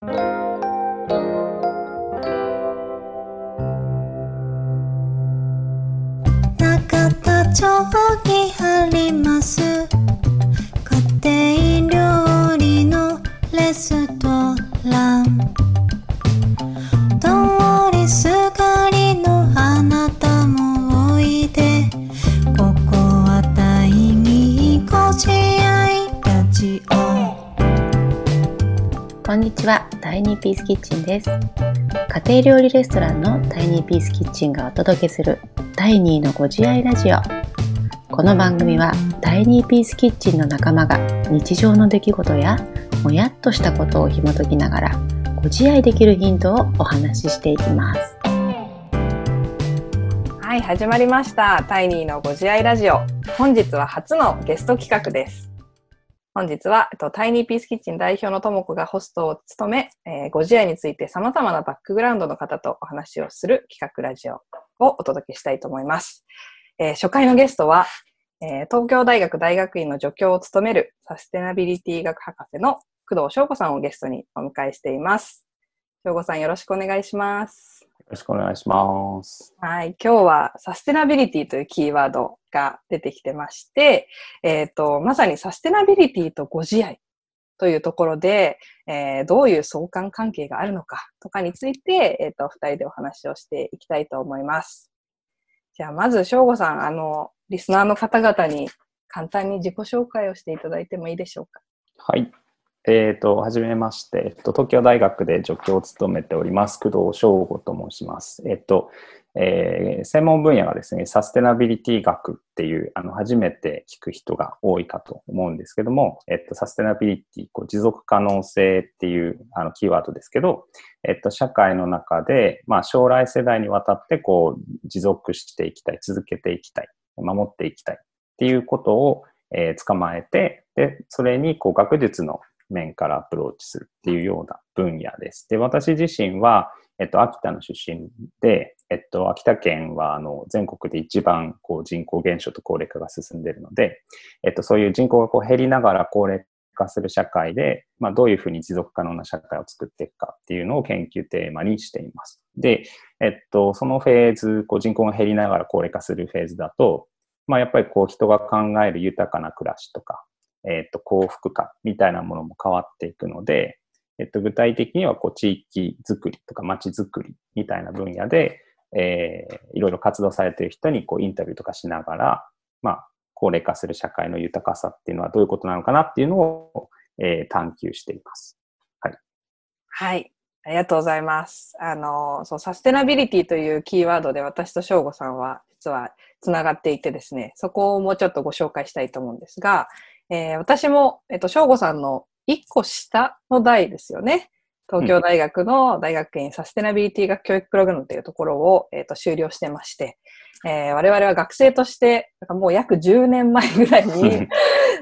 中田町にあります。家庭料理のレストラン。通りすがりのあなたもおいで。ここは第二ご自愛ラジオ。こんにちは、イニーピースキッチンです。家庭料理レストランのタイニーピースキッチンがお届けするタイニーのご自愛ラジオ。この番組はタイニーピースキッチンの仲間が日常の出来事やもやっとしたことを紐解きながらご自愛できるヒントをお話ししていきます。はい、始まりました。タイニーのご自愛ラジオ。本日は初のゲスト企画です。本日は、えっと、タイニーピースキッチン代表のともこがホストを務め、えーご自愛について様々なバックグラウンドの方とお話をする企画ラジオをお届けしたいと思います。えー初回のゲストは、えー東京大学大学院の助教を務めるサステナビリティ学博士の工藤翔子さんをゲストにお迎えしています。翔子さんよろしくお願いします。よろしくお願いします。はい。今日はサステナビリティというキーワードが出てきてまして、えっ、と、まさにサステナビリティとご自愛というところで、えーどういう相関関係があるのかとかについて、えっ、と、二人でお話をしていきたいと思います。じゃあ、まず、翔吾さん、あの、リスナーの方々に簡単に自己紹介をしていただいてもいいでしょうか？はい。えっ、と、はじめまして、えっと、東京大学で助教を務めております、工藤翔吾と申します。えっと、えー専門分野がですね、サステナビリティ学っていう、あの、初めて聞く人が多いかと思うんですけども、えっと、サステナビリティ、こう持続可能性っていう、あの、キーワードですけど、えっと、社会の中で、まあ、将来世代にわたって、こう、持続していきたい、続けていきたい、守っていきたいっていうことを、えー捕まえて、で、それに、こう、学術の面からアプローチするっていうような分野です。で、私自身は、えっと、秋田の出身で、えっと、秋田県は、あの、全国で一番、こう、人口減少と高齢化が進んでいるので、えっと、そういう人口がこう減りながら高齢化する社会で、まあ、どういうふうに持続可能な社会を作っていくかっていうのを研究テーマにしています。で、えっと、そのフェーズ、こう、人口が減りながら高齢化するフェーズだと、まあ、やっぱりこう、人が考える豊かな暮らしとか、えっと、幸福感みたいなものも変わっていくので、えっと、具体的には、こう、地域づくりとか街づくりみたいな分野で、えーいろいろ活動されている人に、こう、インタビューとかしながら、まあ、高齢化する社会の豊かさっていうのはどういうことなのかなっていうのを、えー探求しています。はい。ありがとうございます。あの、そう、サステナビリティというキーワードで私と翔吾さんは実はつながっていてですね、そこをもうちょっとご紹介したいと思うんですが、えー私も、えっと、翔吾さんの一個下の代ですよね。東京大学の大学院サステナビリティ学教育プログラムというところを、えっと修了してまして、えー我々は学生として、もう約10年前ぐらいに、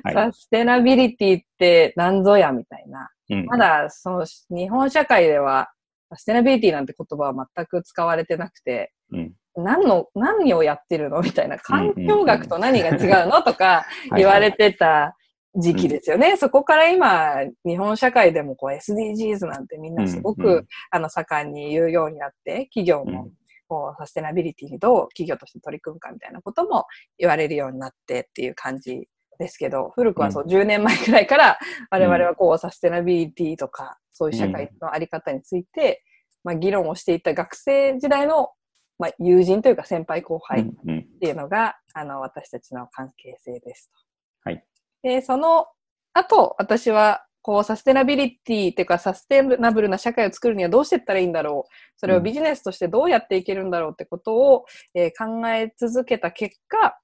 はい。サステナビリティって何ぞやみたいな、うん。まだその日本社会ではサステナビリティなんて言葉は全く使われてなくて、うん何の、何をやってるの？みたいな、環境学と何が違うの？とかはい言われてた時期ですよね。そこから今、日本社会でもこう SDGs なんてみんなすごく、うんうん。あの盛んに言うようになって、企業もこうサステナビリティにどう企業として取り組むかみたいなことも言われるようになってっていう感じですけど、古くはそう10年前くらいから 我々はこうサステナビリティとかそういう社会のあり方について、まあ、議論をしていた学生時代の、まあ、友人というか先輩後輩っうんうんていうのが、あの私たちの関係性ですと。はい。で、その後、私はこうサステナビリティっていうかサステナブルな社会を作るにはどうしていったらいいんだろう。それをビジネスとしてどうやっていけるんだろうってことを、えー考え続けた結果、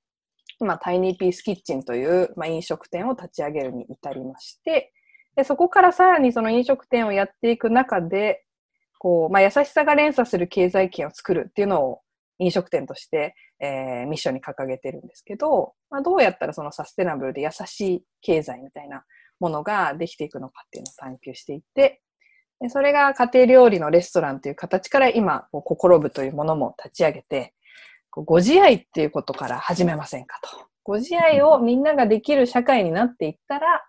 今、タイニーピースキッチンという、まあ、飲食店を立ち上げるに至りまして、でそこからさらにその飲食店をやっていく中で、こう、まあ、優しさが連鎖する経済圏を作るっていうのを飲食店として、えーミッションに掲げてるんですけど、まあ、どうやったらそのサステナブルで優しい経済みたいなものができていくのかっていうのを探求していって、でそれが家庭料理のレストランという形から今、心部というものも立ち上げて、ご自愛っていうことから始めませんかと。ご自愛をみんなができる社会になっていったら、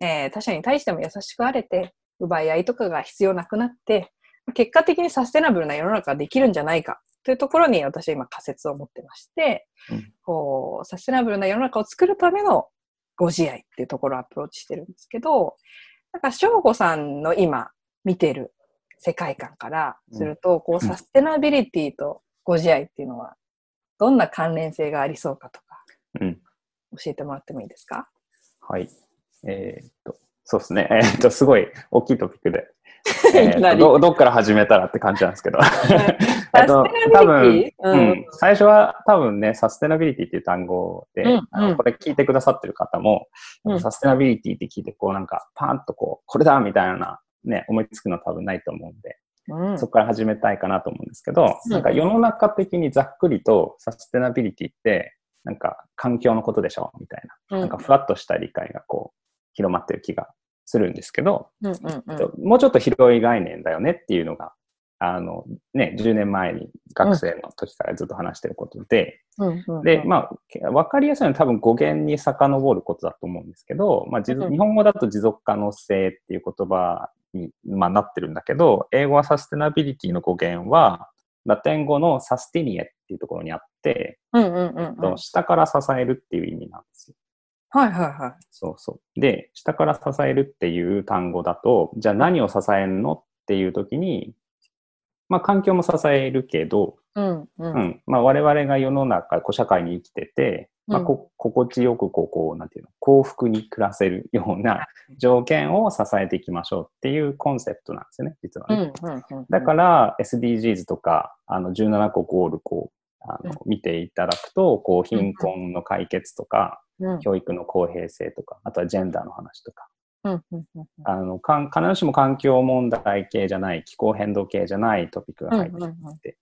えー他者に対しても優しくあれて、奪い合いとかが必要なくなって、結果的にサステナブルな世の中ができるんじゃないかというところに私は今仮説を持ってまして、うんこう、サステナブルな世の中を作るためのご自愛っていうところをアプローチしてるんですけど、なんか、翔吾さんの今見てる世界観からすると、こう、サステナビリティとご自愛っていうのは、どんな関連性がありそうかとか、うん。教えてもらってもいいですか？はい。えーっと、そうですね。えーっと、すごい大きいトピックで。えーどどっから始めたらって感じなんですけど。えっとサステナ多分ビリテ、ィううん。ん、最初は多分ね、サステナビリティっていう単語で、うんうん。あのこれ聞いてくださってる方も、うん。サステナビリティって聞いて、こうなんか、パーンとこう、これだみたいな、ね、思いつくのは多分ないと思うんで、うん。そこから始めたいかなと思うんですけど、うん。なんか世の中的にざっくりとサステナビリティって、なんか環境のことでしょみたいな、なんかふわっとした理解がこう、広まってる気がするんですけど、うんうんうんもうちょっと広い概念だよねっていうのが、あの、ね、10年前に学生の時からずっと話してることで、うんうんで、まあ、わかりやすいのは多分語源に遡ることだと思うんですけど、まあ、日本語だと持続可能性っていう言葉に、まあ、なってるんだけど、英語はサステナビリティの語源は、ラテン語のサスティニエっていうところにあって、うんうんうんうん。下から支えるっていう意味なんですよ。はいはいはい。そうそう。で、下から支えるっていう単語だと、じゃあ何を支えるのっていう時に、まあ環境も支えるけど、うんう。うんん。まあ我々が世の中、こう社会に生きてて、まあうんこ心地よくこう、こう、なんていうの、幸福に暮らせるような条件を支えていきましょうっていうコンセプトなんですよね、実はうんね。うんうん。だから、SDGs とか、あの、17個ゴール、こう、あの、見ていただくと、こう、貧困の解決とか、うん。教育の公平性とか、あとはジェンダーの話とか、あの、かん必ずしも環境問題系じゃない、気候変動系じゃないトピックが入ってきて、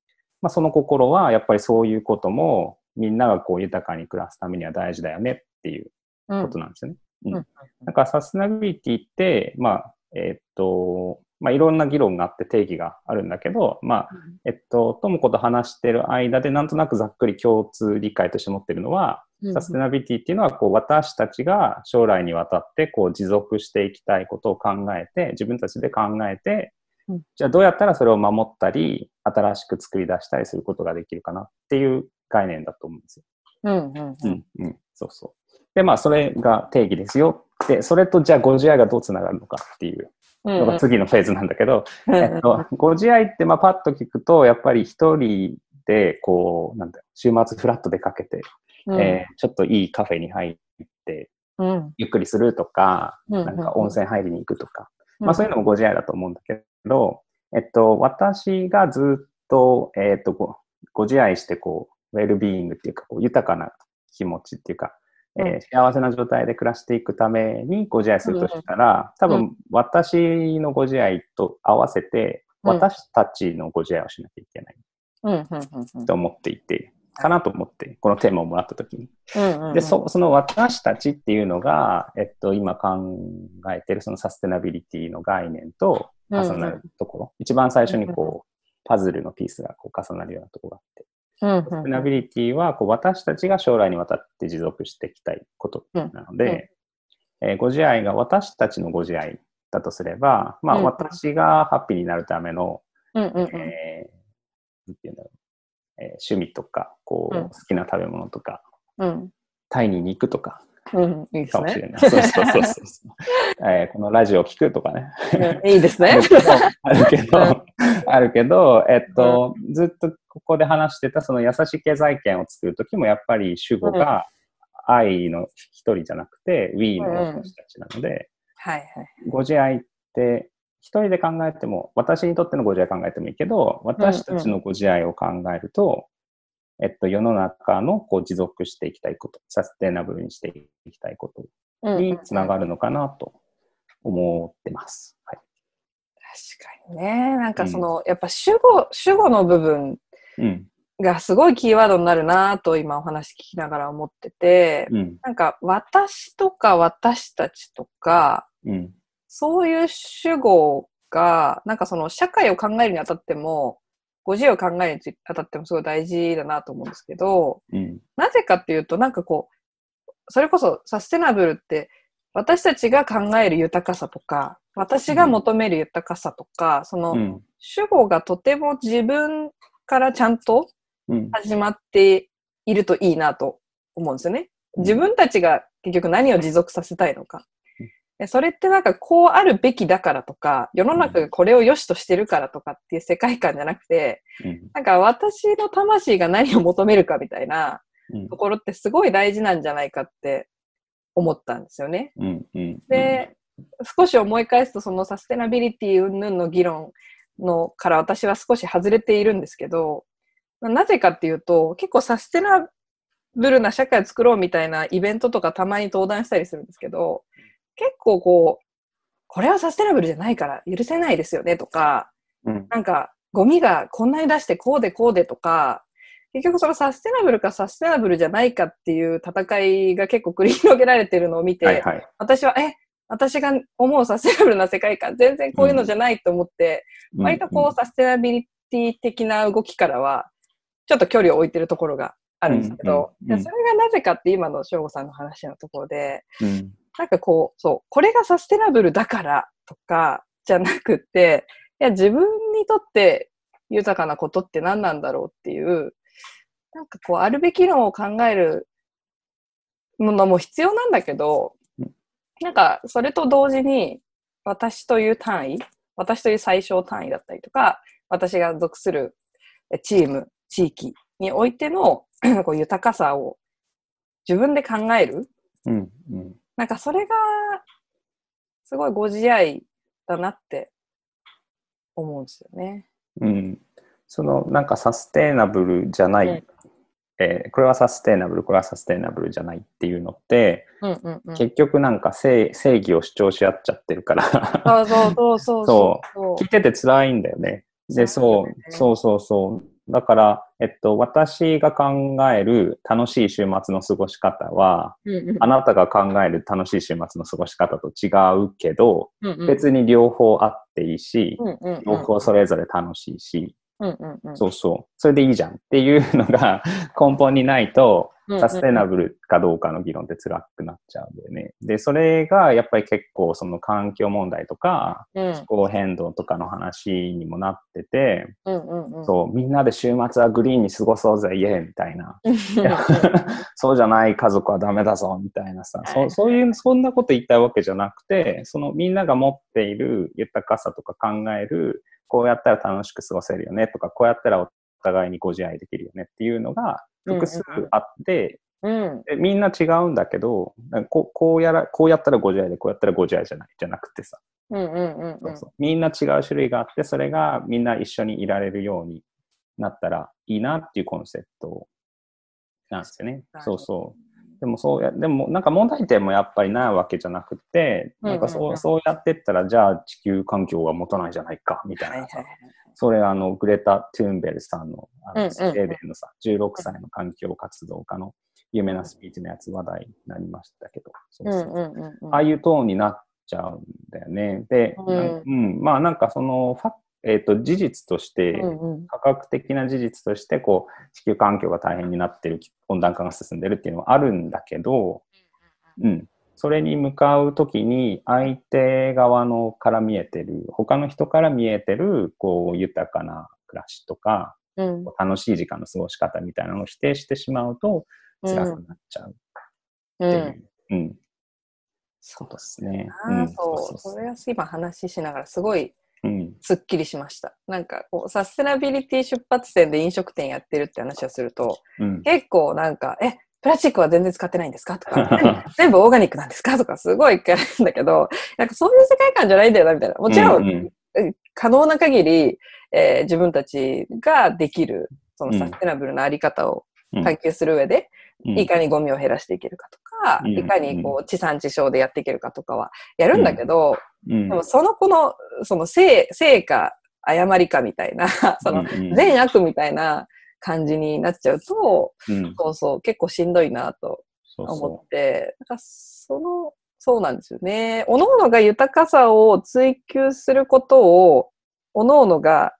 その心は、やっぱりそういうことも、みんながこう豊かに暮らすためには大事だよねっていううん。ことなんですよね。うん。うんだからサステナビリティって、まあ、えーっと、まあ、いろんな議論があって定義があるんだけど、まあ、えっと、ともこと話してる間で、なんとなくざっくり共通理解として持ってるのは、うんサステナビリティっていうのは、こう、私たちが将来にわたって、こう、持続していきたいことを考えて、自分たちで考えてうん、じゃあどうやったらそれを守ったり、新しく作り出したりすることができるかなっていう概念だと思うんですよ。うんうんう。うんん、うん、そうそう。で、まあ、それが定義ですよ。で、それとじゃあ、ご自愛がどうつながるのかっていうのが次のフェーズなんだけど、えっと、ご自愛って、まあ、パッと聞くと、やっぱり一人で、こう、なんだ週末フラッと出かけて、えーちょっといいカフェに入って、うん。ゆっくりするとか、うんなんか温泉入りに行くとか、まあそういうのもご自愛だと思うんだけど、えっと、私がずっと、えっと、ごご自愛して、こう、ウェルビーイングっていうか、こう豊かな気持ちっていうか、えーうん。幸せな状態で暮らしていくためにご自愛するとしたら、多う分私のご自愛と合わせて、うん。私たちのご自愛をしなきゃいけないうんうんうんうん。と思っていて、かなと思って、このテーマをもらったときに。うんうんで、そその私たちっていうのが、えっと、今考えてるそのサステナビリティの概念と重なるところ。一番最初にこう、パズルのピースがこう重なるようなところがあって。うんサステナビリティはこう私たちが将来にわたって持続していきたいことなので、えーご自愛が私たちのご自愛だとすれば、まあうん私がハッピーになるための、うんうんうん。えーなんていうんだろう、えー趣味とか、こう、うん好きな食べ物とか、うんタイに行くとか、うんいいですね。かもしれない。そうそうそう えーこのラジオを聞くとかね。うんいいですね。あるけど、あるけど、えっと、ずっとここで話してたその優しい経済圏を作るときもやっぱり主語が愛の一人じゃなくて We の私たちなので、はいはい。ご自愛って一人で考えても、私にとってのご自愛考えてもいいけど、私たちのご自愛を考えると、えっと、世の中のこう持続していきたいこと、サステナブルにしていきたいことうんにつながるのかなと思ってます。はい。確かにね。なんかその、やっぱ主語、主語の部分うん。がすごいキーワードになるなと今お話聞きながら思ってて、うん。なんか私とか私たちとか、うん。そういう主語が、なんかその社会を考えるにあたっても、ご自由を考えるにあたってもすごい大事だなと思うんですけど、うん。なぜかっていうと、なんかこう、それこそサステナブルって私たちが考える豊かさとか、私が求める豊かさとか、その、うん。主語がとても自分からちゃんとうん。始まっているといいなと思うんですよね。自分たちが結局何を持続させたいのか。でそれってなんかこうあるべきだからとか、世の中がこれを良しとしてるからとかっていう世界観じゃなくて、うん。なんか私の魂が何を求めるかみたいなうんところってすごい大事なんじゃないかって思ったんですよね。うん。うん。で、少し思い返すとそのサステナビリティ云々の議論のから私は少し外れているんですけど、なぜかっていうと、結構サステナブルな社会を作ろうみたいなイベントとかたまに登壇したりするんですけど、結構こう、これはサステナブルじゃないから許せないですよねとか、うん。なんかゴミがこんなに出してこうでこうでとか、結局そのサステナブルかサステナブルじゃないかっていう戦いが結構繰り広げられてるのを見て、はいはい。私は、え、私が思うサステナブルな世界観、全然こういうのじゃないと思って、割とこう、サステナビリティ的な動きからは、ちょっと距離を置いてるところがあるんですけど、うんうんうんでそれがなぜかって今の翔吾さんの話のところで、うん。なんかこう、そう、これがサステナブルだからとか、じゃなくて、いや、自分にとって豊かなことって何なんだろうっていう、なんかこう、あるべきのを考えるものも必要なんだけど、なんか、それと同時に、私という単位、私という最小単位だったりとか、私が属するチーム、地域においての こう豊かさを自分で考えるうん。うん。なんかそれが、すごいご自愛だなって思うんですよね。うん。その、なんかサステイナブルじゃない、うんえーこれはサステイナブル、これはサステイナブルじゃないっていうのって、うんうんうん。結局なんか正正義を主張し合っちゃってるから、そうそうそうそうそう。聞いてて辛いんだよね。で、そう、そうそうそう。だから、えっと、私が考える楽しい週末の過ごし方は、うんうん。あなたが考える楽しい週末の過ごし方と違うけど、うんうん。別に両方あっていいし、うんうんうん。両方それぞれ楽しいし、うんうんうん。そうそう。それでいいじゃんっていうのが 根本にないと、うんサステナブルかどうかの議論って辛くなっちゃうんだよね。で、それがやっぱり結構その環境問題とかうん。気候変動とかの話にもなってて、そう、みんなで週末はグリーンに過ごそうぜ、イエーイみたいな。そうじゃない家族はダメだぞ、みたいなさ、はい。そそういう、そんなこと言いたいわけじゃなくて、そのみんなが持っている豊かさとか考える、こうやったら楽しく過ごせるよねとか、こうやったらお互いにご自愛できるよねっていうのが複数あって、うん。でみんな違うんだけどこうこうやら、こうやったらご自愛で、こうやったらご自愛じゃない、じゃなくてさ、みんな違う種類があって、それがみんな一緒にいられるようになったらいいなっていうコンセプトなんですよね。はいそうそう。でもそうや、でもなんか問題点もやっぱりないわけじゃなくて、なんかそう,、そうやってったら、じゃあ地球環境が持たないじゃないか、みたいなさ。それあの、グレタ・トゥーンベルさんの、あの、スウェーデンのさ、16歳の環境活動家の有名なスピーチのやつ話題になりましたけど、そううそう。んうんうんうん。ああいうトーンになっちゃうんだよね。で、うん。うん、まあなんかそのファ、えっと事実として、うんうん。科学的な事実としてこう地球環境が大変になってる温暖化が進んでるっていうのはあるんだけど、うん、それに向かう時に相手側のから見えてる他の人から見えてるこう豊かな暮らしとかうん。楽しい時間の過ごし方みたいなのを否定してしまうと辛くなっちゃうってう。いうん。うん。そうですね。そうそれは今話しながらすごいうん。すっきりしました。なんかこうサステナビリティ出発点で飲食店やってるって話をするとうん。結構なんか、え、プラスチックは全然使ってないんですかとか、全 全部オーガニックなんですかとかすごい聞かれるんだけど、なんかそういう世界観じゃないんだよなみたいな。もちろん、うん可能な限り、えー自分たちができるそのうん。サステナブルなあり方をうん。探求する上で、うん。いかにゴミを減らしていけるかとか、うん。いかにこう地産地消でやっていけるかとかはやるんだけど、うん。でもその子の、その成、成か誤りかみたいな、その善悪みたいな感じになっちゃうと、うんそうそう、結構しんどいなとそう思そって、なんかその、そうなんですよね。各々が豊かさを追求することを、各々が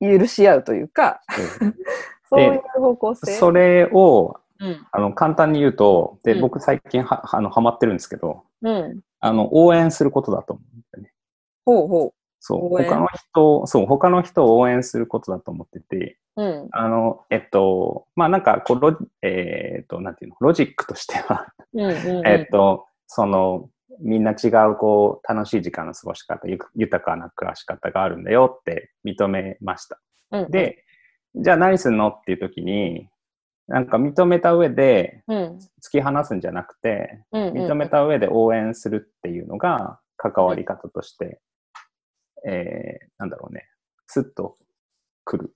許し合うというか、う そういう方向性。それをうん。あの簡単に言うと、で、うん僕最近はあのハマってるんですけど、うん。あの、応援することだと思うんだよね。ほうほそう。応援他の人、そう、他の人を応援することだと思ってて、う。うん。あの、えっと、まあなんかこうロ、えっと、なんていうの、ロジックとしては、うんうんうん。えっと、その、みんな違う、こう、楽しい時間の過ごし方、ゆ豊かな暮らし方があるんだよって認めました。うん、で、じゃあ何すんの？っていう時に、なんか認めた上でうん。突き放すんじゃなくて、うんうん。認めた上で応援するっていうのが関わり方として、えー、なんだろうね、スッと来る、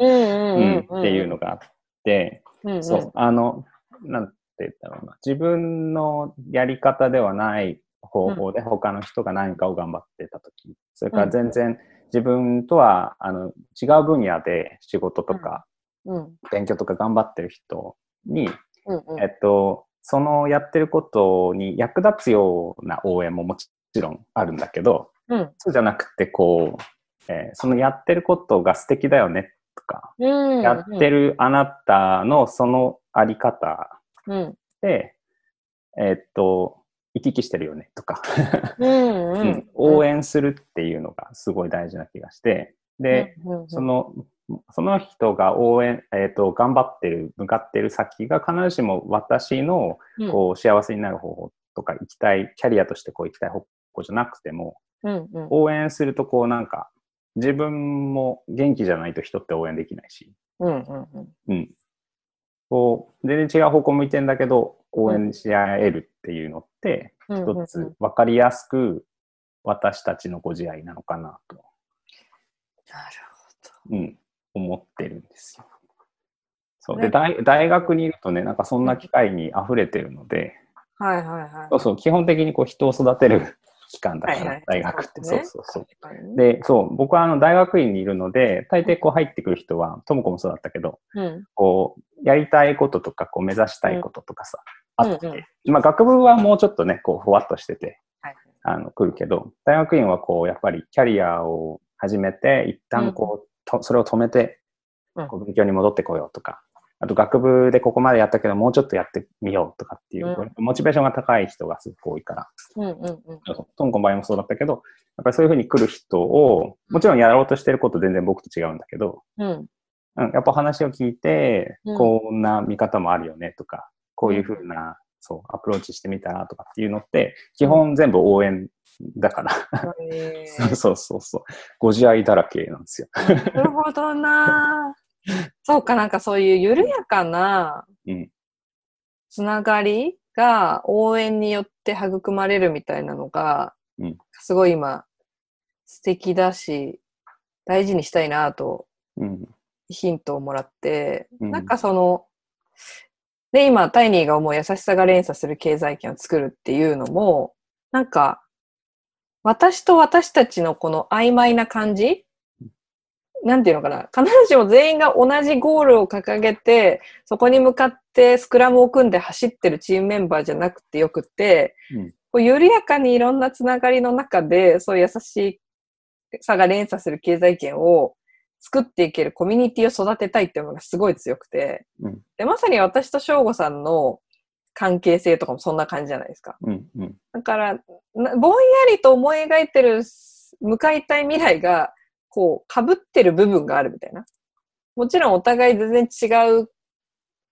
うん。っていうのがあって、うんうん。そう、あの、なんて言ったろうな、自分のやり方ではない方法で他の人が何かを頑張ってたとき、それから全然自分とはあの違う分野で仕事とかうん。勉強とか頑張ってる人に。えっと、そのやってることに役立つような応援ももちろんあるんだけど、うん。そうじゃなくて、こう、えーそのやってることが素敵だよねとか、うん。やってるあなたのそのあり方うん。で、えーっと、生き生きしてるよねとか、うん。ううん ん。応援するっていうのがすごい大事な気がして、で、うんうんその、その人が応援、えーっと、頑張ってる、向かってる先が必ずしも私のうんこう幸せになる方法とか行きたい、キャリアとしてこう行きたい方向じゃなくても、うんうん。応援するとこうなんか、自分も元気じゃないと人って応援できないし、うんうんうん。うん。こう、全然違う方向向いてんだけど、応援し合えるっていうのって、一つ分かりやすく私たちのご自愛なのかなと、なるうん、思ってるんですよ。そう。ねで、大大学にいるとね、なんかそんな機会に溢れてるので、ほど。はいはいはい。そうそう、基本的にこう人を育てる機関だから大学って。そそううそう。そう。で、そう、僕はあの大学院にいるので、大抵こう入ってくる人は、ともこもそうだったけど、うん。こう、やりたいこととか、こう目指したいこととかさ、うん。あって、うんまあ学部はもうちょっとね、こう、ふわっとしてて、はい。あの、来るけど、大学院はこう、やっぱりキャリアを始めて、一旦こう、とそれを止めてうん、こう勉強に戻ってこようとか、あと学部でここまでやったけど、もうちょっとやってみようとかっていう、うんモチベーションが高い人がすごく多いから、うんうんうん。トンコの場合もそうだったけど、やっぱりそういうふうに来る人を、もちろんやろうとしてること全然僕と違うんだけど、うん。うん、やっぱ話を聞いて、うんこんな見方もあるよねとか、こういうふうな、そう、アプローチしてみたらとかっていうのって、基本全部応援だから、へ そうそうそうそう、ご自愛だらけなんですよ。ーなるほどな。そうか、なんかそういう緩やかなうん、つながりが応援によって育まれるみたいなのが、うん。すごい今素敵だし、大事にしたいなとうん、ヒントをもらって、うん。なんかその、で、今、タイニーが思う優しさが連鎖する経済圏を作るっていうのも、なんか、私と私たちのこの曖昧な感じなんていうのかな。必ずしも全員が同じゴールを掲げて、そこに向かってスクラムを組んで走ってるチームメンバーじゃなくてよくて、うん。こう緩やかにいろんなつながりの中で、そういう優しさが連鎖する経済圏を作っていけるコミュニティを育てたいっていうのがすごい強くて、うん。でまさに私と翔吾さんの関係性とかもそんな感じじゃないですか。うん、うん、だから、なぼんやりと思い描いてる向かいたい未来が、こう、被ってる部分があるみたいな。もちろんお互い全然違う、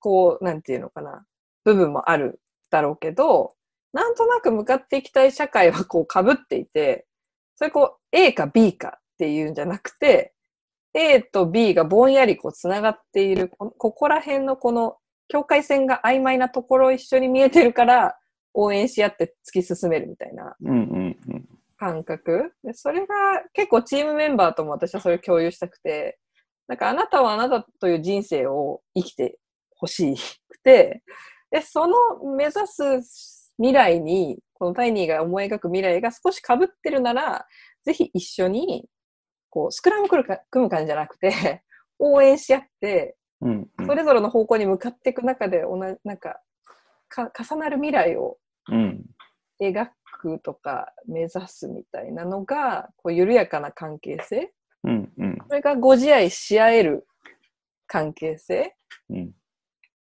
こう、なんていうのかな、部分もあるだろうけど、なんとなく向かっていきたい社会はこう被っていて、それこう A か B かっていうんじゃなくて、A と B がぼんやりこう繋がっている、ここら辺のこの境界線が曖昧なところ一緒に見えてるから、応援し合って突き進めるみたいな、う、感覚？でそれが結構チームメンバーとも私はそれを共有したくてなんかあなたはあなたという人生を生きてほしくてでその目指す未来にこのタイニーが思い描く未来が少し被ってるならぜひ一緒にこうスクラム組むか組む感じじゃなくて 応援し合ってうん、それぞれの方向に向かっていく中で同じなんかか重なる未来をうん、描くとか目指すみたいなのがこう緩やかな関係性うん、うん、それがご自愛し合える関係性うん、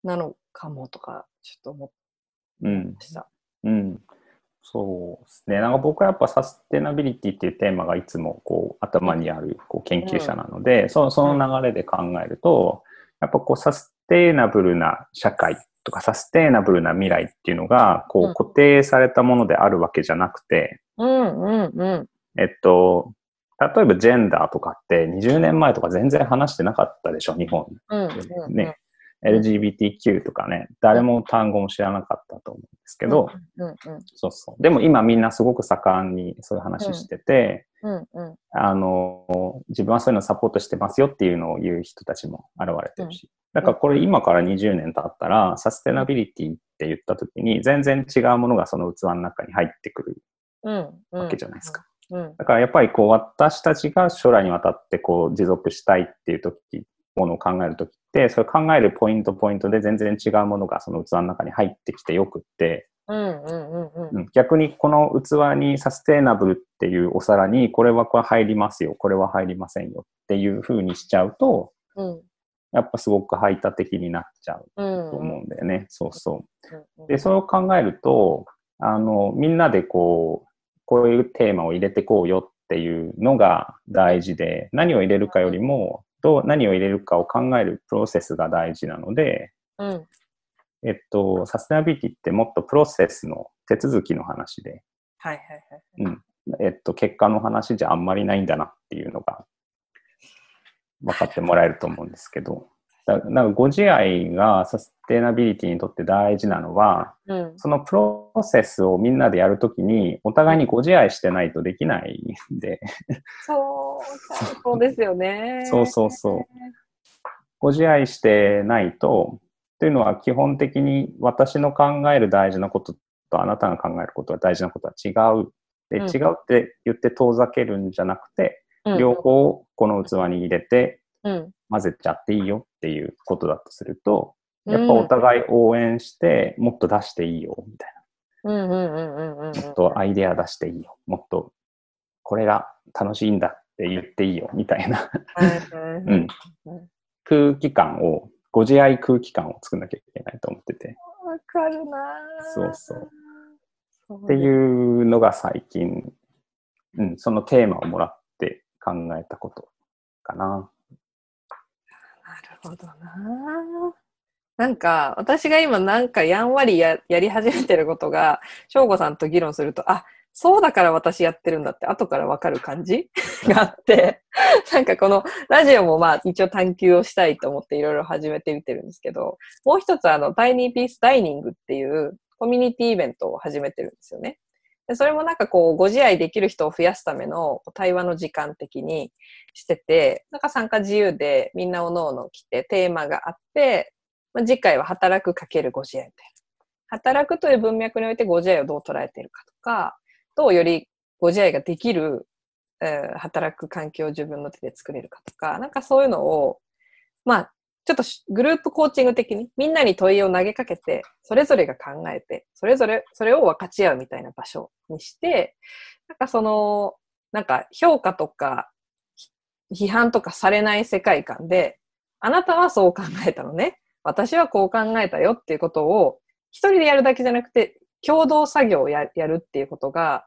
なのかもとかちょっと思いうんま、した。うん。そうですね。なんか僕はやっぱサステナビリティっていうテーマがいつもこう頭にあるこう研究者なので、そのその流れで考えると、やっぱこうサステナブルな社会とかサステナブルな未来っていうのがこう固定されたものであるわけじゃなくて、うんうんうん。えっと、例えばジェンダーとかって20年前とか全然話してなかったでしょ、日本。うんうん。ね。LGBTQ とかね、誰も単語も知らなかったと思うんですけど、そうそう。でも今みんなすごく盛んにそういう話してて、あの、自分はそういうのサポートしてますよっていうのを言う人たちも現れてるし。だからこれ今から20年経ったら、サステナビリティって言った時に全然違うものがその器の中に入ってくる。わけじゃないですか。うんだからやっぱりこう私たちが将来にわたってこう持続したいっていう時、ものを考える時って、それ考えるポイントポイントで全然違うものがその器の中に入ってきてよくって、うんうんうんうん。うん逆にこの器にサステナブルっていうお皿にこれはこれ入りますよ、これは入りませんよっていう風にしちゃうと、うんやっぱすごく排他的になっちゃううんと思うんだよね。そうそう。うんで、それを考えると、あの、みんなでこう、こういうテーマを入れてこうよっていうのが大事で、何を入れるかよりも、どう、何を入れるかを考えるプロセスが大事なので、うん。えっと、サステナビリティってもっとプロセスの手続きの話で、はいはいはい。えっと、結果の話じゃあんまりないんだなっていうのが分かってもらえると思うんですけど、だなんかご自愛がサステナビリティにとって大事なのは、うん。そのプロセスをみんなでやるときに、お互いにご自愛してないとできないんで、そう、そうですよね。そうそうそう。ご自愛してないと、というのは基本的に私の考える大事なこととあなたが考えることは大事なことは違う。で、うん違うって言って遠ざけるんじゃなくて、うん両方この器に入れてうん。混ぜちゃっていいよっていうことだとすると、やっぱお互い応援して、もっと出していいよ、みたいな。もっとアイデア出していいよ。もっと、これが楽しいんだって言っていいよ、みたいな、うん、空気感を、ご自愛空気感を作んなきゃいけないと思ってて。わかるなぁそうそう。っていうのが最近、うん、そのテーマをもらって考えたことかな。なるほどなぁなんか、私が今なんかやんわりややり始めてることが、翔吾さんと議論すると、あ、そうだから私やってるんだって後からわかる感じ があって、なんかこのラジオもまあ一応探求をしたいと思っていろいろ始めてみてるんですけど、もう一つあの、タイニーピースダイニングっていうコミュニティイベントを始めてるんですよね。でそれもなんかこう、ご自愛できる人を増やすための対話の時間的にしてて、なんか参加自由でみんなおのおの来てテーマがあって、まあ、次回は働くかけるご自愛みたいな。働くという文脈においてご自愛をどう捉えているかとか、どうよりご自愛ができる、えー働く環境を自分の手で作れるかとか、なんかそういうのを、まあ、ちょっとグループコーチング的にみんなに問いを投げかけて、それぞれが考えて、それぞれそれを分かち合うみたいな場所にして、なんかその、なんか評価とか批判とかされない世界観で、あなたはそう考えたのね。私はこう考えたよっていうことを、一人でやるだけじゃなくて、共同作業をやるっていうことが、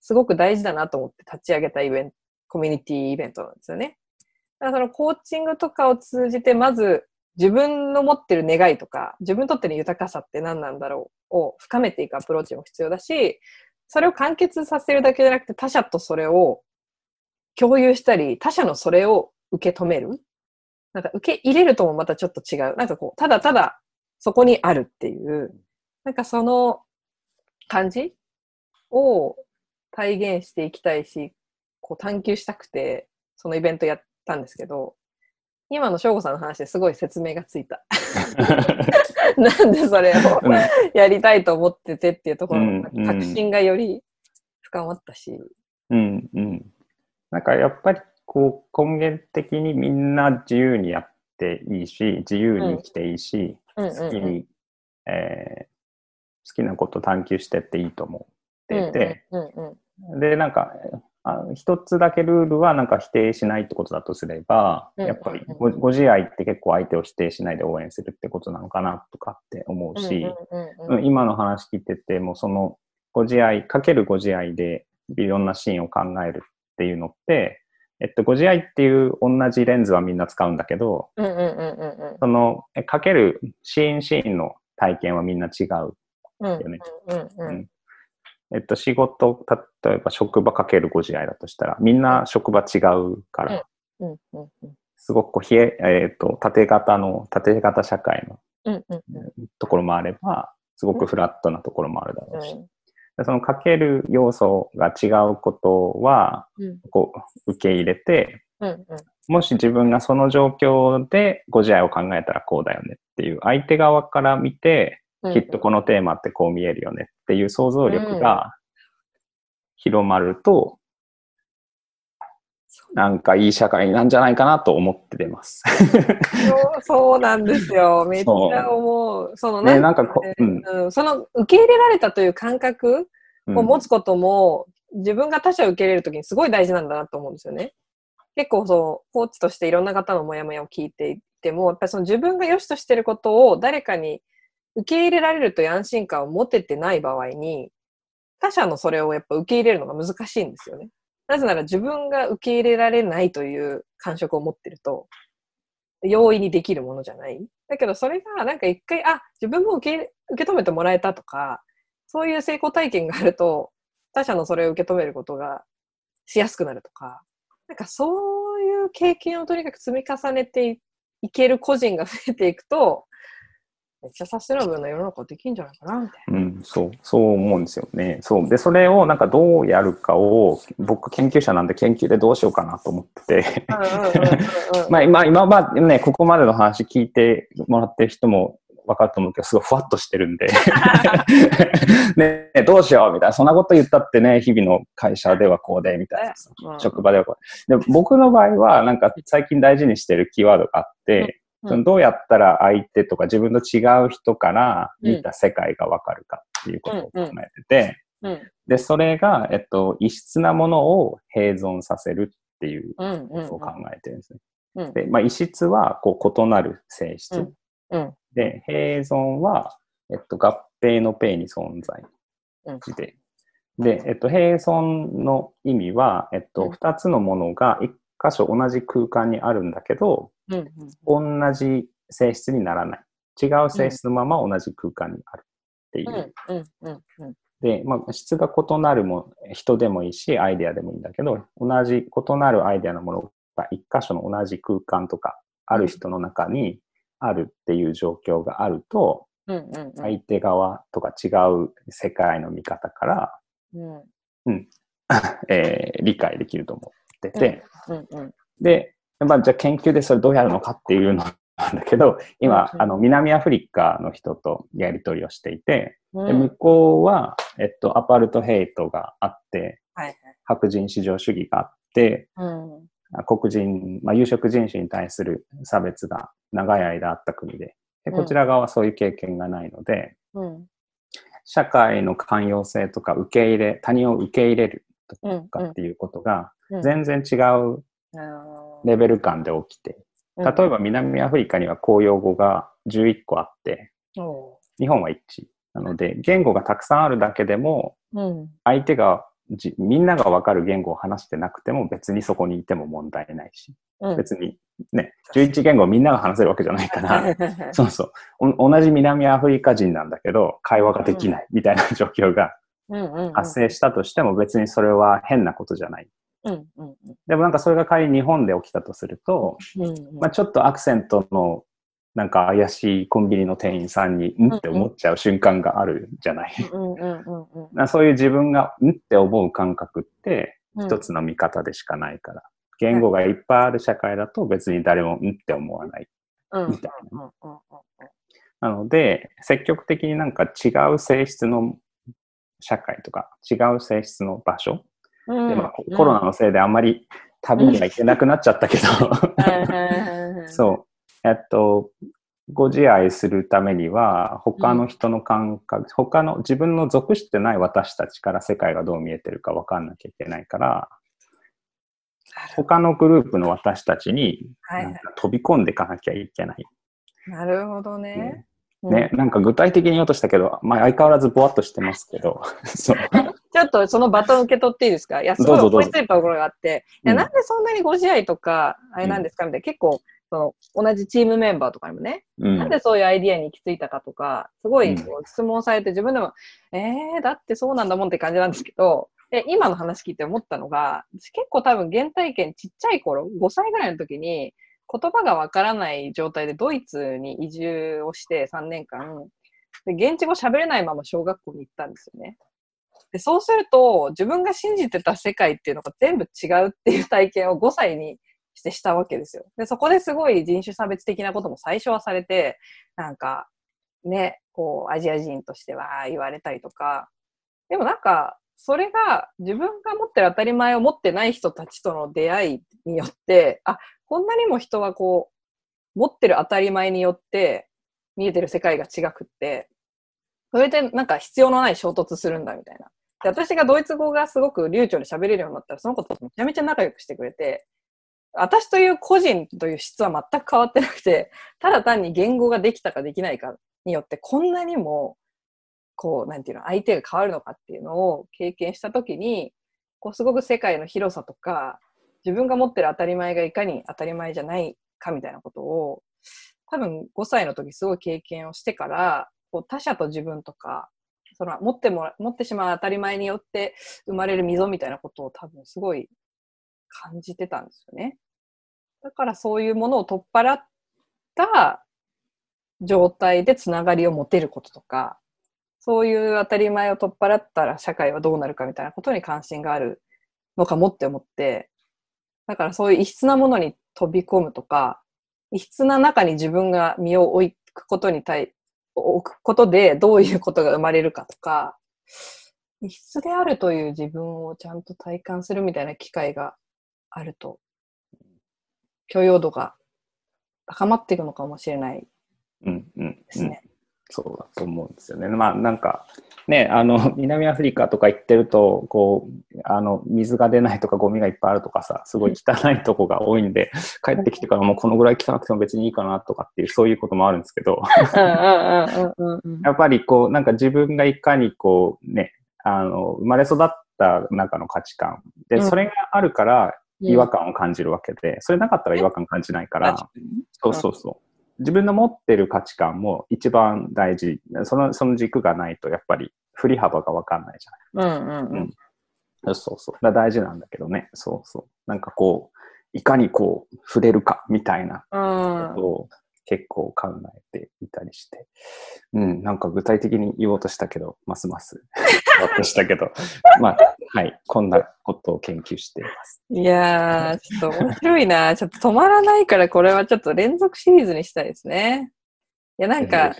すごく大事だなと思って立ち上げたイベント、コミュニティイベントなんですよね。だからそのコーチングとかを通じて、まず自分の持ってる願いとか、自分にとっての豊かさって何なんだろうを深めていくアプローチも必要だし、それを完結させるだけじゃなくて他者とそれを共有したり、他者のそれを受け止める。なんか受け入れるともまたちょっと違う。なんかこう、ただただそこにあるっていう、なんかその感じ？を体現していきたいし、こう探求したくて、そのイベントやったんですけど、今の翔吾さんの話ですごい説明がついた。なんでそれをうんやりたいと思っててっていうところうんの確信がより深まったし。うんうん。なんかやっぱりこう根源的にみんな自由にやっていいし、自由に生きていいし、好きに、えー好きなこと探求してっていいと思ってで、なんか、あ一つだけルールはなんか否定しないってことだとすれば、うんやっぱりごご自愛って結構相手を否定しないで応援するってことなのかなとかって思うし、今の話聞いててもそのご自愛、かけるご自愛でいろんなシーンを考えるっていうのって、えっと、ご自愛っていう同じレンズはみんな使うんだけど、その、えかけるシーンシーンの体験はみんな違う。よね。えっと、仕事、例えば職場かけるご自愛だとしたら、みんな職場違うから、すごくこう、冷え、えっと、縦型の、縦型社会のところもあれば、すごくフラットなところもあるだろうし、うん。でそのかける要素が違うことは、うん。こう、受け入れて、うん。うん。もし自分がその状況でご自愛を考えたらこうだよねっていう、相手側から見て、うんきっとこのテーマってこう見えるよねっていう想像力が広まると、なんかいい社会なんじゃないかなと思って出ます。そうそうなんですよ。めっちゃ思う。そのね、ねなんかこう、うん、うん、その受け入れられたという感覚うんを持つことも、自分が他者を受け入れるときにすごい大事なんだなと思うんですよね。結構そう、コーチとしていろんな方のモヤモヤを聞いていても、やっぱりその自分が良しとしてることを誰かに受け入れられるという安心感を持ててない場合に、他者のそれをやっぱ受け入れるのが難しいんですよね。なぜなら自分が受け入れられないという感触を持ってると、容易にできるものじゃない。だけどそれがなんか一回、あ、自分も受け受け止めてもらえたとか、そういう成功体験があると、他者のそれを受け止めることがしやすくなるとか、なんかそういう経験をとにかく積み重ねていける個人が増えていくと、めっちゃサステナブルな世の中できるんじゃないかな、みたいうん、そう、そう思うんですよね。そう。で、それをなんかどうやるかを、僕研究者なんで研究でどうしようかなと思ってて。まあ今、今までね、ここまでの話聞いてもらってる人も分かると思うけど、すごいふわっとしてるんで。ねえどうしようみたいな。そんなこと言ったってね、日々の会社ではこうで、みたいな職場ではこう。で、僕の場合は、なんか最近大事にしてるキーワードがあって、うん。どうやったら相手とか自分と違う人から見た世界がわかるかっていうことを考えてて、うん。で、それが、えっと、異質なものを併存させるっていうことを考えてるんですね。うん。で、まあ、異質は、こう、異なる性質。で、併存は、えっと、合併のペイに存在うん。で、で、えっと、併存の意味は、えっうと、ん。二つのものが一箇所同じ空間にあるんだけど、うん同じ性質にならない。違う性質のまま同じ空間にあるっていう。うんうんうんうん。で、まあ、質が異なるも人でもいいし、アイデアでもいいんだけど、同じ異なるアイデアのものが一箇所の同じ空間とか、ある人の中にあるっていう状況があると、うんうんうん。相手側とか違う世界の見方から、うん。えー理解できると思ってて、うんうんで、まあ、じゃあ研究でそれどうやるのかっていうのなんだけど、今、うんあの、南アフリカの人とやり取りをしていて、うん。で向こうは、えっと、アパルトヘイトがあって、はいはい。白人至上主義があって、うん。あ黒人、まあ、有色人種に対する差別が長い間あった国で、でこちら側はそういう経験がないので、うん。社会の寛容性とか受け入れ、他人を受け入れるとうんかっていうことがうん全然違うレベル感で起きて、例えば南アフリカには公用語が11個あって、お日本は1。なので、言語がたくさんあるだけでも、相手がじ、みんながわかる言語を話してなくても別にそこにいても問題ないし、うん。別にね、11言語をみんなが話せるわけじゃないから、そうそう。お同じ南アフリカ人なんだけど、会話ができないみたいな状況が発生したとしても別にそれは変なことじゃない。うんうんでもなんかそれが仮に日本で起きたとすると、うんうんまあ、ちょっとアクセントのなんか怪しいコンビニの店員さんに、ん？って思っちゃう瞬間があるじゃない。そういう自分が、ん？って思う感覚って、うん一つの見方でしかないから。言語がいっぱいある社会だと別に誰も、ん？って思わない。うんみたいうんうんうんなので、積極的になんか違う性質の社会とか、違う性質の場所。うんでまあココロナのせいであんまり旅には行けなくなっちゃったけど、はいはいはいはいそう。えっと、ご自愛するためには、他の人の感覚、他の自分の属してない私たちから世界がどう見えてるか分かん。なきゃいけないから、他のグループの私たちに飛び込ん。でいかなきゃいけない。なるほどね。ねね、なん。か具体的に言おうとしたけど、まあ相変わらずぼわっとしてますけど、そう。ちょっとそのバトン受け取っていいですか？いや、すごい思いついたところがあって、いや、うんなんでそんなにご試合とか、あれなんですか？みたいな、結構、その、同じチームメンバーとかにもね、うん。なんでそういうアイディアに行き着いたかとか、すごい質問されて自分でも、えー、だってそうなんだもんって感じなんですけど、で今の話聞いて思ったのが、私結構多分原体験ちっちゃい頃、5歳ぐらいの時に、言葉がわからない状態でドイツに移住をして3年間、で現地語喋れないまま小学校に行ったんですよね。でそうすると、自分が信じてた世界っていうのが全部違うっていう体験を5歳にしてしたわけですよ。で、そこですごい人種差別的なことも最初はされて、なんか、ね、こう、アジア人としては言われたりとか、でもなんか、それが自分が持ってる当たり前を持ってない人たちとの出会いによって、あ、こんなにも人はこう、持ってる当たり前によって見えてる世界が違くって、それでなんか必要のない衝突するんだみたいな。で私がドイツ語がすごく流暢に喋れるようになったら、その子とめちゃめちゃ仲良くしてくれて、私という個人という質は全く変わってなくて、ただ単に言語ができたかできないかによって、こんなにも、こう、なんていうの、相手が変わるのかっていうのを経験したときに、こう、すごく世界の広さとか、自分が持ってる当たり前がいかに当たり前じゃないかみたいなことを、多分5歳の時すごい経験をしてから、こう他者と自分とか、その持ってもら持ってしまう当たり前によって生まれる溝みたいなことを多分すごい感じてたんですよね。だからそういうものを取っ払った状態でつながりを持てることとか、そういう当たり前を取っ払ったら社会はどうなるかみたいなことに関心があるのかもって思って、だからそういう異質なものに飛び込むとか、異質な中に自分が身を置くことに対、置くことでどういうことが生まれるかとか、異質であるという自分をちゃんと体感するみたいな機会があると、許容度が高まっていくのかもしれないうんうんですね。そうだと思うんですよね。まあなんか、ね、あの、南アフリカとか行ってると、こう、あの、水が出ないとかゴミがいっぱいあるとかさ、すごい汚いとこが多いんで、帰ってきてからもうこのぐらい汚くても別にいいかなとかっていう、そういうこともあるんですけど、やっぱりこう、なんか自分がいかにこう、ね、あの、生まれ育った中の価値観。で、うんそれがあるからうん。違和感を感じるわけで、それなかったら違和感感じないから、そうそうそう。自分の持ってる価値観も一番大事。その、その軸がないと、やっぱり振り幅がわかんないじゃない。うんうんうん。そうそうそう。大事なんだけどね。そうそう。なんかこう、いかにこう、触れるかみたいなうんことを結構考えていたりして。うん、なんか具体的に言おうとしたけど、ますます 言おうとしたけど、まあ、はい。こんなことを研究しています。いやー、ちょっと面白いな。ちょっと止まらないから、これはちょっと連続シリーズにしたいですね。いや、なんか、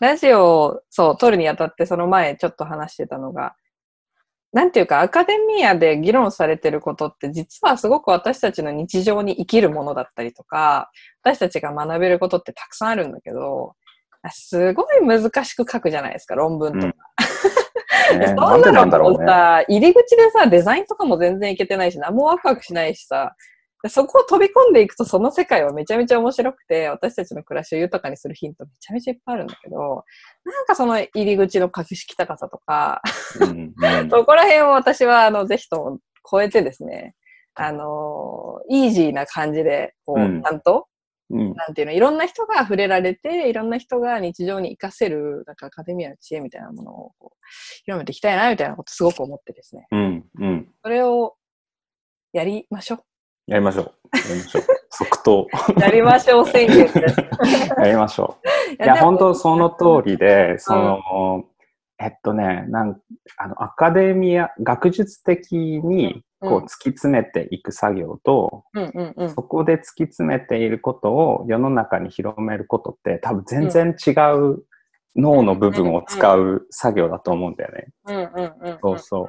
ラジオを、そう、撮るにあたって、その前ちょっと話してたのが、なんていうか、アカデミアで議論されてることって、実はすごく私たちの日常に生きるものだったりとか、私たちが学べることってたくさんあるんだけど、すごい難しく書くじゃないですか、論文とか。そなんなの。もさ、入り口でさ、デザインとかも全然いけてないし、何もワクワクしないしさ、でそこを飛び込んでいくと、その世界はめちゃめちゃ面白くて、私たちの暮らしを豊かにするヒントめちゃめちゃいっぱいあるんだけど、なんかその入り口の格式高さとか、うんうん。そこら辺を私は、あの、ぜひとも超えてですね、あのイージーな感じで、こう、うん。ちゃんと、うんなんていうの、いろんな人が触れられて、いろんな人が日常に活かせる、なんかアカデミアの知恵みたいなものをこう広めていきたいな、みたいなことすごく思ってですね。うんうんそれをやりましょやりましょう。やりましょう。即答。う。やりましょう宣言です。やりましょう。いいや、本当その通りで、その、えっとね、なんあの、アカデミア、学術的に、こう、うん突き詰めていく作業と、そ。こで突き詰めていることを世の中に広めることって、多分全然違う脳の部分を使う作業だと思うんだよね。そうそ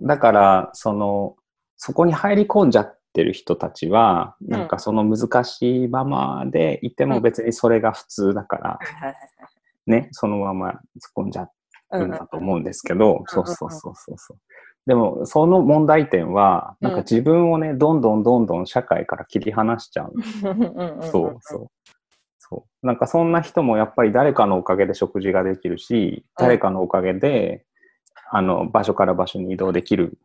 う。だから、その、そこに入り込んじゃってる人たちは、んなんかその難しいままでいても別にそれが普通だから、ね、そのまま突っ込んじゃうんだと思うんですけど、そうそうそうそうそう。でも、その問題点は、なんか自分をね、どんどんどんどん社会から切り離しちゃう。うんうんうんうんそうそう。そう。なんかそんな人もやっぱり誰かのおかげで食事ができるし、うん誰かのおかげで、あの、場所から場所に移動できる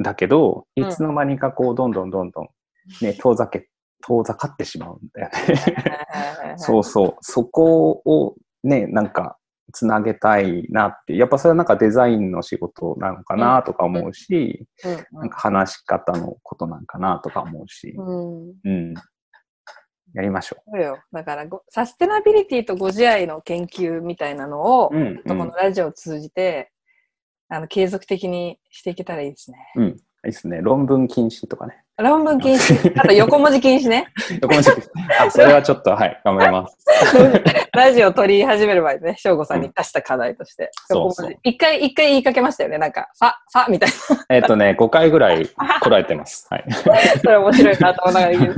んだけど、いうんつの間にかこう、どんどんどんどん、ね、遠ざけ、遠ざかってしまうんだよね。そうそう。そこをね、なんか、つなげたいなって。やっぱそれはなんかデザインの仕事なのかなとか思うし、うんなんか話し方のことなんかなとか思うし、うん。うん。やりましょそうよ。だからご、サステナビリティとご自愛の研究みたいなのを、う。うん、このラジオを通じて、あの、継続的にしていけたらいいですね。うん。いいですね。論文禁止とかね。論文禁止？あと横文字禁止ね。横文字禁止あ、それはちょっと、はい、頑張ります。ラジオを取り始める前にね、翔吾さんに課した課題として。横文字一回、一回言いかけましたよね。なんか、ファ、ファみたいえっとね、5回ぐらいこらえてます。はい。な。それ面白いなと思いながら。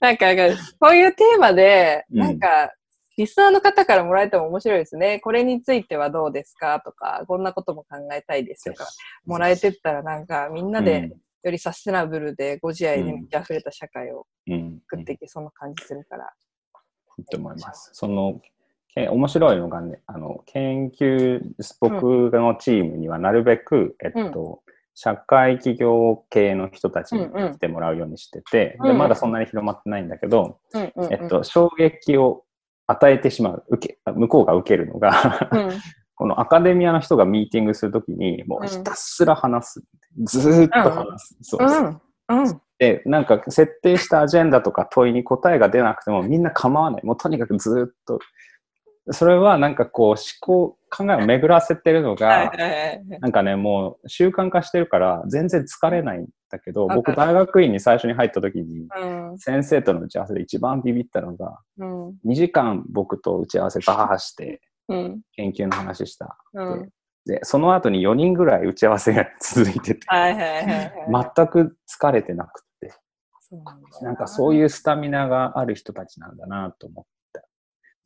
なんか、なんかこういうテーマで、うんなんか、リスナーの方からもらえても面白いですね。これについてはどうですか？とか、こんなことも考えたいですとか、もらえてったらなんか、みんなでよりサステナブルでご自愛に満ち溢れた社会をうん、うん。作っていけそうな感じするから。いいと思います。その、け面白いのがね、あの、研究、僕のチームにはなるべく、えっと、社会企業系の人たちに来てもらうようにしてて、うんうんで、まだそんなに広まってないんだけど、うんうん、うん。えっと、衝撃を与えてしまう、受け、向こうが受けるのが、うん、このアカデミアの人がミーティングするときに、もうひたすら話す。ずーっと話す。そうそううん、うん。で、なんか設定したアジェンダとか問いに答えが出なくてもみんな構わない。もうとにかくずーっと。それはなんかこう思考、考えを巡らせてるのはいが。なんかね、もう習慣化してるから全然疲れないんだけど、僕大学院に最初に入った時に、うん、先生との打ち合わせで一番ビビったのが、うん、2時間僕と打ち合わせバーしてうん、研究の話した。うん。で、その後に4人ぐらい打ち合わせが続いてて。全く疲れてなくて、なんかそういうスタミナがある人たちなんだなと思っ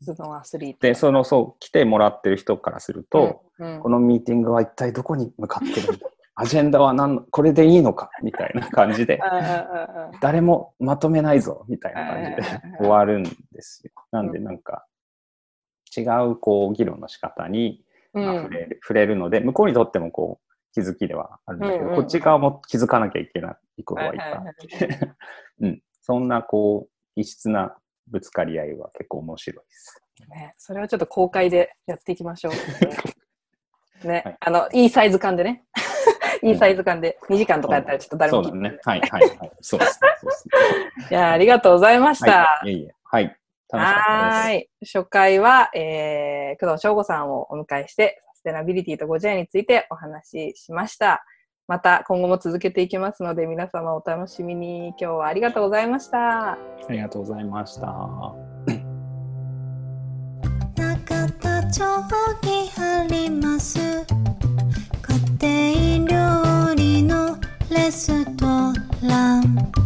て。頭脳アスリート。で、その、そう、来てもらってる人からすると、うん、このミーティングは一体どこに向かってるんだ アジェンダは何の、これでいいのか？みたいな感じで、うんうんうんうん。誰もまとめないぞ？みたいな感じで終わるんですよ。なんで、なんか、違う、こう、議論の仕方に、まあ、触れる、触れるので、向こうにとっても、こう、気づきではあるんだけど、うん。うんこっち側も気づかなきゃいけないことはいっぱいあって、うん。そんな、こう、異質なぶつかり合いは結構面白いです。ね、それはちょっと公開でやっていきましょう。ね、はいあの、いいサイズ感でね。いいサイズ感で、2時間とかやったらちょっと誰も聞いてそうだね。はい、はい、はい。そうですね。そうですね。いやーありがとうございました。はい、いえいえ。はい。はーい。初回は、えー、工藤翔吾さんをお迎えして、サステナビリティとご自愛についてお話ししました。また今後も続けていきますので皆様お楽しみに。今日はありがとうございました。ありがとうございました。中田町にあります。家庭料理のレストラン。